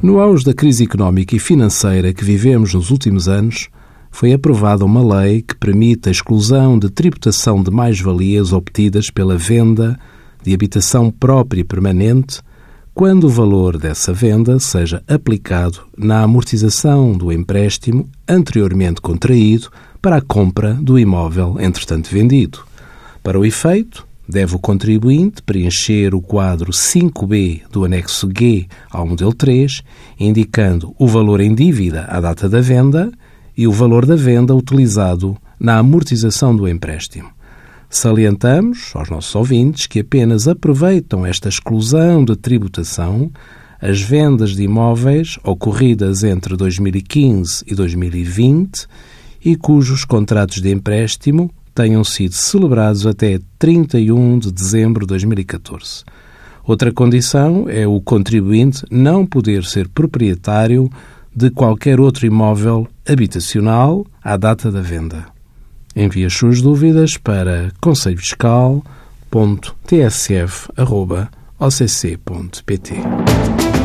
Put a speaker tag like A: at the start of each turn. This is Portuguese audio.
A: No auge da crise económica e financeira que vivemos nos últimos anos, foi aprovada uma lei que permite a exclusão de tributação de mais-valias obtidas pela venda de habitação própria permanente quando o valor dessa venda seja aplicado na amortização do empréstimo anteriormente contraído para a compra do imóvel entretanto vendido. Para o efeito, deve o contribuinte preencher o quadro 5B do anexo G ao modelo 3, indicando o valor em dívida à data da venda e o valor da venda utilizado na amortização do empréstimo. Salientamos aos nossos ouvintes que apenas aproveitam esta exclusão de tributação as vendas de imóveis ocorridas entre 2015 e 2020 e cujos contratos de empréstimo tenham sido celebrados até 31 de dezembro de 2014. Outra condição é o contribuinte não poder ser proprietário de qualquer outro imóvel habitacional à data da venda. Envie as suas dúvidas para conselhofiscal.tsf.occ.pt.